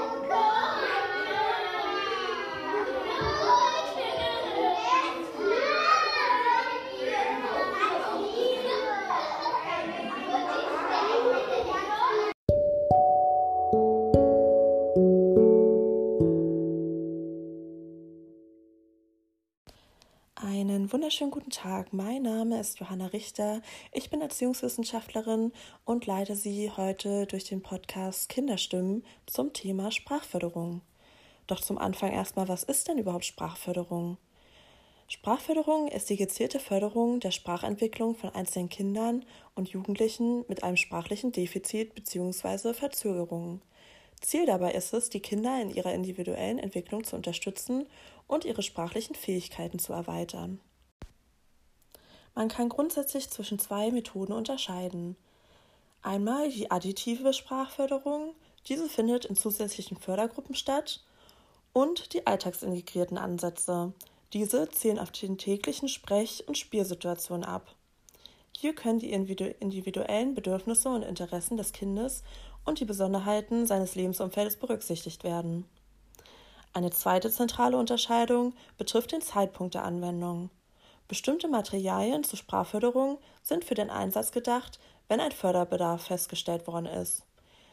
Einen wunderschönen guten Tag. Mein Name ist Johanna Richter. Ich bin Erziehungswissenschaftlerin und leite Sie heute durch den Podcast Kinderstimmen zum Thema Sprachförderung. Doch zum Anfang erstmal, was ist denn überhaupt Sprachförderung? Sprachförderung ist die gezielte Förderung der Sprachentwicklung von einzelnen Kindern und Jugendlichen mit einem sprachlichen Defizit bzw. Verzögerungen. Ziel dabei ist es, die Kinder in ihrer individuellen Entwicklung zu unterstützen und ihre sprachlichen Fähigkeiten zu erweitern. Man kann grundsätzlich zwischen zwei Methoden unterscheiden. Einmal die additive Sprachförderung, diese findet in zusätzlichen Fördergruppen statt, und die alltagsintegrierten Ansätze. Diese zählen auf den täglichen Sprech- und Spielsituationen ab. Hier können die individuellen Bedürfnisse und Interessen des Kindes und die Besonderheiten seines Lebensumfeldes berücksichtigt werden. Eine zweite zentrale Unterscheidung betrifft den Zeitpunkt der Anwendung. Bestimmte Materialien zur Sprachförderung sind für den Einsatz gedacht, wenn ein Förderbedarf festgestellt worden ist.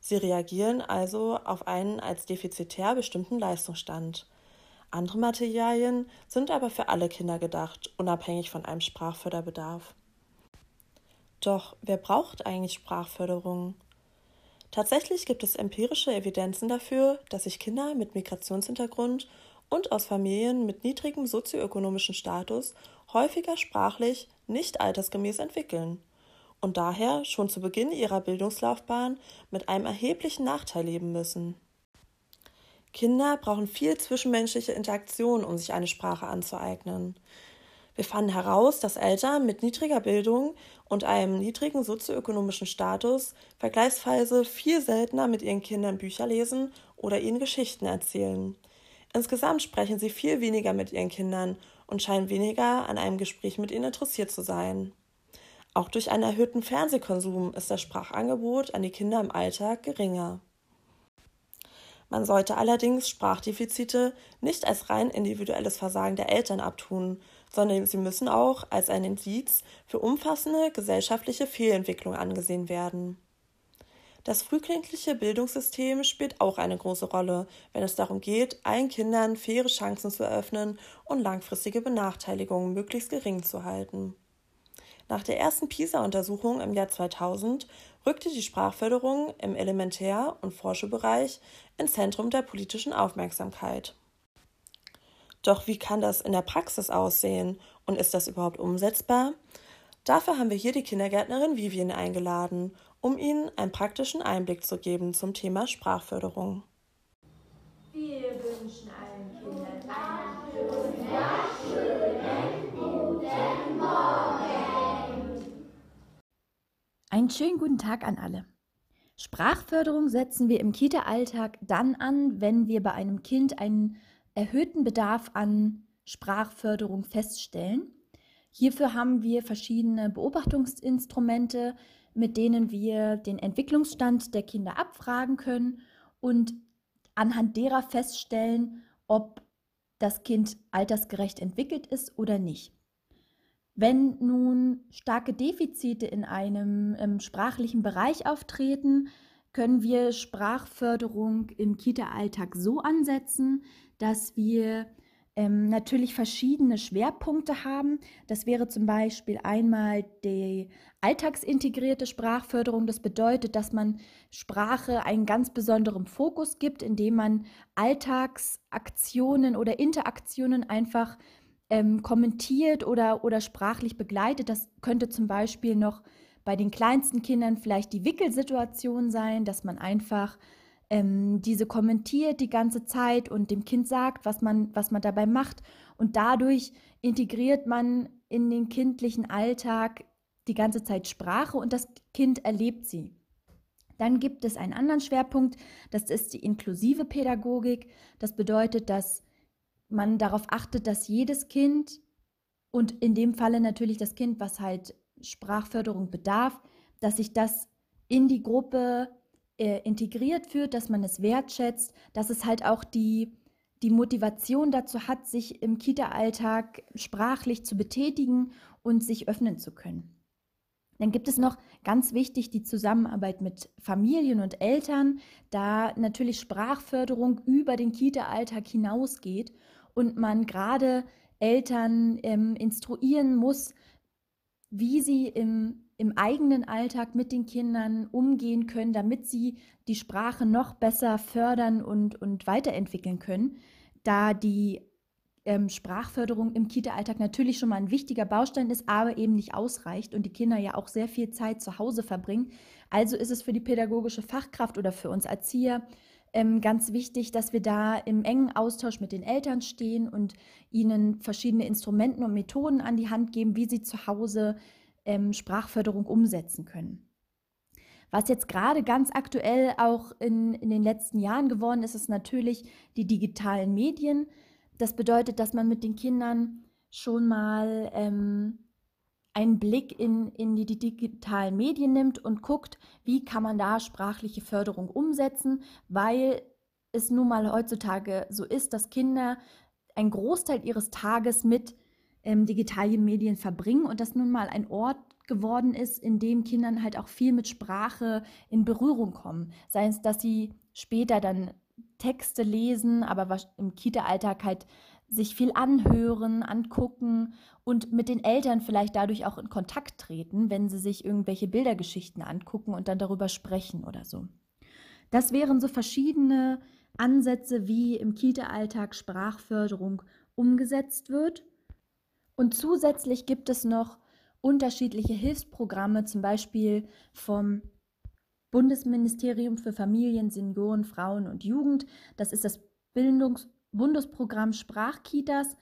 Sie reagieren also auf einen als defizitär bestimmten Leistungsstand. Andere Materialien sind aber für alle Kinder gedacht, unabhängig von einem Sprachförderbedarf. Doch wer braucht eigentlich Sprachförderung? Tatsächlich gibt es empirische Evidenzen dafür, dass sich Kinder mit Migrationshintergrund und aus Familien mit niedrigem sozioökonomischen Status häufiger sprachlich nicht altersgemäß entwickeln und daher schon zu Beginn ihrer Bildungslaufbahn mit einem erheblichen Nachteil leben müssen. Kinder brauchen viel zwischenmenschliche Interaktion, um sich eine Sprache anzueignen. Wir fanden heraus, dass Eltern mit niedriger Bildung und einem niedrigen sozioökonomischen Status vergleichsweise viel seltener mit ihren Kindern Bücher lesen oder ihnen Geschichten erzählen. Insgesamt sprechen sie viel weniger mit ihren Kindern und scheinen weniger an einem Gespräch mit ihnen interessiert zu sein. Auch durch einen erhöhten Fernsehkonsum ist das Sprachangebot an die Kinder im Alltag geringer. Man sollte allerdings Sprachdefizite nicht als rein individuelles Versagen der Eltern abtun, sondern sie müssen auch als ein Indiz für umfassende gesellschaftliche Fehlentwicklung angesehen werden. Das frühkindliche Bildungssystem spielt auch eine große Rolle, wenn es darum geht, allen Kindern faire Chancen zu eröffnen und langfristige Benachteiligungen möglichst gering zu halten. Nach der ersten PISA-Untersuchung im Jahr 2000 rückte die Sprachförderung im Elementär- und Vorschulbereich ins Zentrum der politischen Aufmerksamkeit. Doch wie kann das in der Praxis aussehen und ist das überhaupt umsetzbar? Dafür haben wir hier die Kindergärtnerin Vivian eingeladen, um Ihnen einen praktischen Einblick zu geben zum Thema Sprachförderung. Wir wünschen allen Kindern einen wunderschönen guten Morgen. Einen schönen guten Tag an alle. Sprachförderung setzen wir im Kita-Alltag dann an, wenn wir bei einem Kind einen erhöhten Bedarf an Sprachförderung feststellen. Hierfür haben wir verschiedene Beobachtungsinstrumente, mit denen wir den Entwicklungsstand der Kinder abfragen können und anhand derer feststellen, ob das Kind altersgerecht entwickelt ist oder nicht. Wenn nun starke Defizite in einem ähm, sprachlichen Bereich auftreten, können wir Sprachförderung im Kita-Alltag so ansetzen, dass wir ähm, natürlich verschiedene Schwerpunkte haben. Das wäre zum Beispiel einmal die alltagsintegrierte Sprachförderung. Das bedeutet, dass man Sprache einen ganz besonderen Fokus gibt, indem man Alltagsaktionen oder Interaktionen einfach ähm, kommentiert oder, oder sprachlich begleitet. Das könnte zum Beispiel noch bei den kleinsten Kindern vielleicht die Wickelsituation sein, dass man einfach ähm, diese kommentiert die ganze Zeit und dem Kind sagt, was man, was man dabei macht. Und dadurch integriert man in den kindlichen Alltag die ganze Zeit Sprache und das Kind erlebt sie. Dann gibt es einen anderen Schwerpunkt, das ist die inklusive Pädagogik. Das bedeutet, dass man darauf achtet, dass jedes Kind und in dem Falle natürlich das Kind, was halt Sprachförderung bedarf, dass sich das in die Gruppe äh, integriert wird, dass man es wertschätzt, dass es halt auch die, die Motivation dazu hat, sich im Kita-Alltag sprachlich zu betätigen und sich öffnen zu können. Dann gibt es noch ganz wichtig die Zusammenarbeit mit Familien und Eltern, da natürlich Sprachförderung über den Kita-Alltag hinausgeht und man gerade Eltern ähm, instruieren muss, wie sie im, im eigenen Alltag mit den Kindern umgehen können, damit sie die Sprache noch besser fördern und, und weiterentwickeln können, da die ähm, Sprachförderung im Kita-Alltag natürlich schon mal ein wichtiger Baustein ist, aber eben nicht ausreicht und die Kinder ja auch sehr viel Zeit zu Hause verbringen. Also ist es für die pädagogische Fachkraft oder für uns Erzieher ähm, ganz wichtig, dass wir da im engen Austausch mit den Eltern stehen und ihnen verschiedene Instrumente und Methoden an die Hand geben, wie sie zu Hause ähm, Sprachförderung umsetzen können. Was jetzt gerade ganz aktuell auch in, in den letzten Jahren geworden ist, ist natürlich die digitalen Medien. Das bedeutet, dass man mit den Kindern schon mal ähm, einen Blick in, in die, die digitalen Medien nimmt und guckt, wie kann man da sprachliche Förderung umsetzen, weil es nun mal heutzutage so ist, dass Kinder einen Großteil ihres Tages mit ähm, digitalen Medien verbringen und das nun mal ein Ort geworden ist, in dem Kindern halt auch viel mit Sprache in Berührung kommen. Sei es, dass sie später dann Texte lesen, aber im Kita-Alltag halt sich viel anhören, angucken und mit den Eltern vielleicht dadurch auch in Kontakt treten, wenn sie sich irgendwelche Bildergeschichten angucken und dann darüber sprechen oder so. Das wären so verschiedene Ansätze, wie im Kita-Alltag Sprachförderung umgesetzt wird. Und zusätzlich gibt es noch unterschiedliche Hilfsprogramme, zum Beispiel vom Bundesministerium für Familien, Senioren, Frauen und Jugend. Das ist das Bildungs Bundesprogramm Sprachkitas,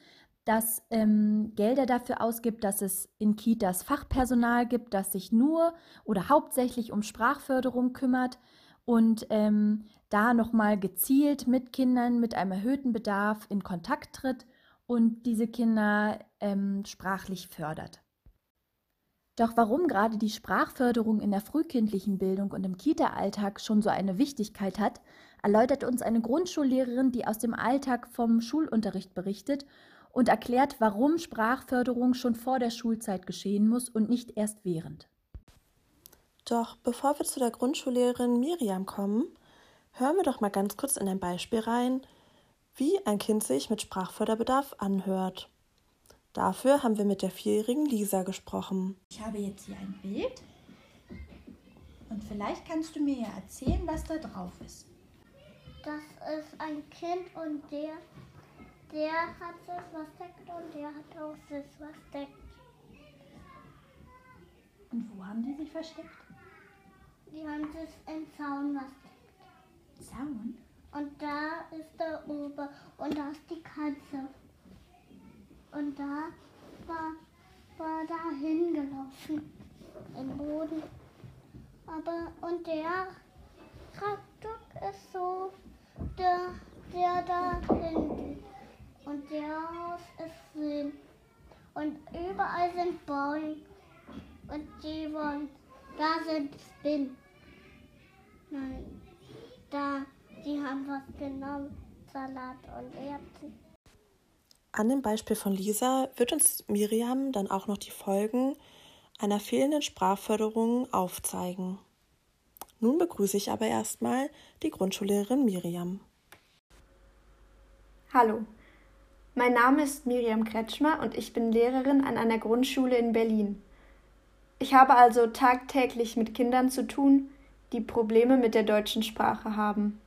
das ähm, Gelder dafür ausgibt, dass es in Kitas Fachpersonal gibt, das sich nur oder hauptsächlich um Sprachförderung kümmert und ähm, da nochmal gezielt mit Kindern mit einem erhöhten Bedarf in Kontakt tritt und diese Kinder ähm, sprachlich fördert. Doch warum gerade die Sprachförderung in der frühkindlichen Bildung und im Kita-Alltag schon so eine Wichtigkeit hat, erläutert uns eine Grundschullehrerin, die aus dem Alltag vom Schulunterricht berichtet und erklärt, warum Sprachförderung schon vor der Schulzeit geschehen muss und nicht erst während. Doch bevor wir zu der Grundschullehrerin Miriam kommen, hören wir doch mal ganz kurz in ein Beispiel rein, wie ein Kind sich mit Sprachförderbedarf anhört. Dafür haben wir mit der vierjährigen Lisa gesprochen. Ich habe jetzt hier ein Bild und vielleicht kannst du mir ja erzählen, was da drauf ist. Das ist ein Kind und der, der hat sich versteckt und der hat auch sich versteckt. Und wo haben die sich versteckt? Die haben sich im Zaun versteckt. Zaun? Und da ist der Ober und da ist die Katze. Und da war, war da hingelaufen im Boden. Aber und der Traktor ist so der, der da hinten. Und der Haus ist grün. Und überall sind Bäume. Und die wollen, da sind Spinnen. Nein, da, die haben was genommen. Salat und Erbsen. An dem Beispiel von Lisa wird uns Miriam dann auch noch die Folgen einer fehlenden Sprachförderung aufzeigen. Nun begrüße ich aber erstmal die Grundschullehrerin Miriam. Hallo, mein Name ist Miriam Kretschmer und ich bin Lehrerin an einer Grundschule in Berlin. Ich habe also tagtäglich mit Kindern zu tun, die Probleme mit der deutschen Sprache haben.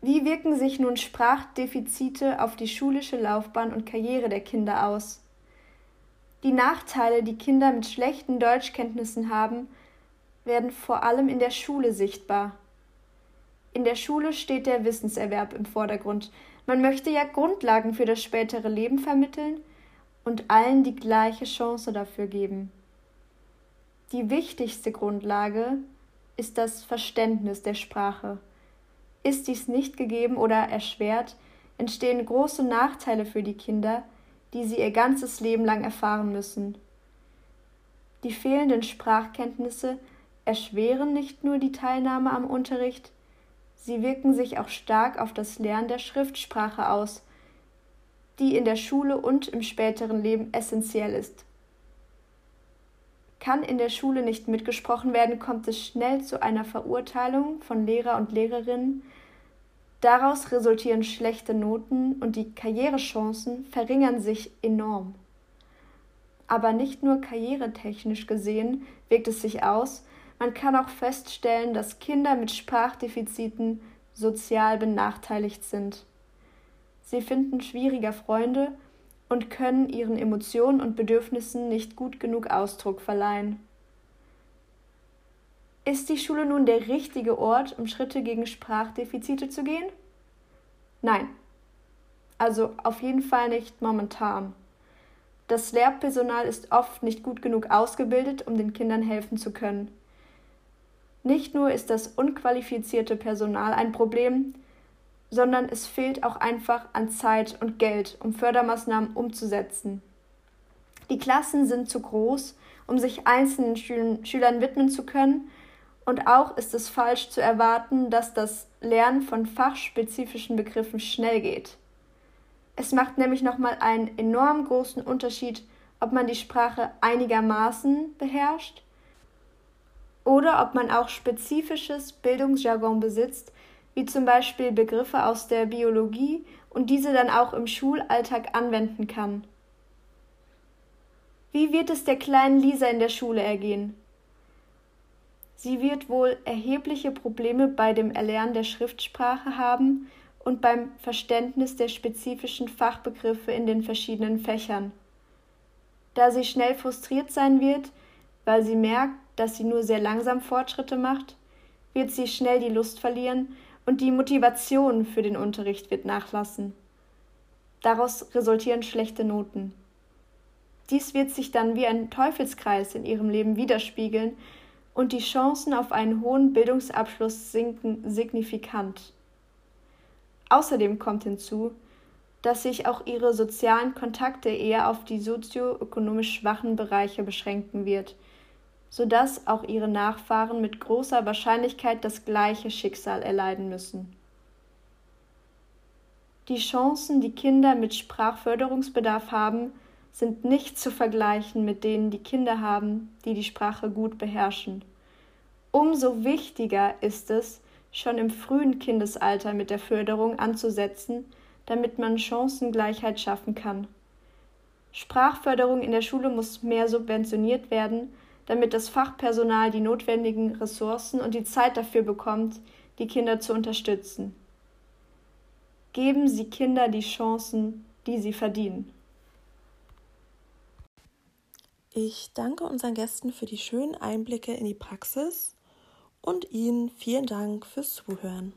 Wie wirken sich nun Sprachdefizite auf die schulische Laufbahn und Karriere der Kinder aus? Die Nachteile, die Kinder mit schlechten Deutschkenntnissen haben, werden vor allem in der Schule sichtbar. In der Schule steht der Wissenserwerb im Vordergrund. Man möchte ja Grundlagen für das spätere Leben vermitteln und allen die gleiche Chance dafür geben. Die wichtigste Grundlage ist das Verständnis der Sprache. Ist dies nicht gegeben oder erschwert, entstehen große Nachteile für die Kinder, die sie ihr ganzes Leben lang erfahren müssen. Die fehlenden Sprachkenntnisse erschweren nicht nur die Teilnahme am Unterricht, sie wirken sich auch stark auf das Lernen der Schriftsprache aus, die in der Schule und im späteren Leben essentiell ist. Kann in der Schule nicht mitgesprochen werden, kommt es schnell zu einer Verurteilung von Lehrer und Lehrerinnen. Daraus resultieren schlechte Noten und die Karrierechancen verringern sich enorm. Aber nicht nur karrieretechnisch gesehen wirkt es sich aus, man kann auch feststellen, dass Kinder mit Sprachdefiziten sozial benachteiligt sind. Sie finden schwieriger Freunde und können ihren Emotionen und Bedürfnissen nicht gut genug Ausdruck verleihen. Ist die Schule nun der richtige Ort, um Schritte gegen Sprachdefizite zu gehen? Nein. Also auf jeden Fall nicht momentan. Das Lehrpersonal ist oft nicht gut genug ausgebildet, um den Kindern helfen zu können. Nicht nur ist das unqualifizierte Personal ein Problem, sondern es fehlt auch einfach an Zeit und Geld, um Fördermaßnahmen umzusetzen. Die Klassen sind zu groß, um sich einzelnen Schül Schülern widmen zu können, und auch ist es falsch zu erwarten, dass das Lernen von fachspezifischen Begriffen schnell geht. Es macht nämlich nochmal einen enorm großen Unterschied, ob man die Sprache einigermaßen beherrscht oder ob man auch spezifisches Bildungsjargon besitzt, wie zum Beispiel Begriffe aus der Biologie und diese dann auch im Schulalltag anwenden kann. Wie wird es der kleinen Lisa in der Schule ergehen? Sie wird wohl erhebliche Probleme bei dem Erlernen der Schriftsprache haben und beim Verständnis der spezifischen Fachbegriffe in den verschiedenen Fächern. Da sie schnell frustriert sein wird, weil sie merkt, dass sie nur sehr langsam Fortschritte macht, wird sie schnell die Lust verlieren und die Motivation für den Unterricht wird nachlassen. Daraus resultieren schlechte Noten. Dies wird sich dann wie ein Teufelskreis in ihrem Leben widerspiegeln und die Chancen auf einen hohen Bildungsabschluss sinken signifikant. Außerdem kommt hinzu, dass sich auch ihre sozialen Kontakte eher auf die sozioökonomisch schwachen Bereiche beschränken wird – sodass auch ihre Nachfahren mit großer Wahrscheinlichkeit das gleiche Schicksal erleiden müssen. Die Chancen, die Kinder mit Sprachförderungsbedarf haben, sind nicht zu vergleichen mit denen, die Kinder haben, die die Sprache gut beherrschen. Umso wichtiger ist es, schon im frühen Kindesalter mit der Förderung anzusetzen, damit man Chancengleichheit schaffen kann. Sprachförderung in der Schule muss mehr subventioniert werden, damit das Fachpersonal die notwendigen Ressourcen und die Zeit dafür bekommt, die Kinder zu unterstützen. Geben Sie Kinder die Chancen, die sie verdienen. Ich danke unseren Gästen für die schönen Einblicke in die Praxis und Ihnen vielen Dank fürs Zuhören.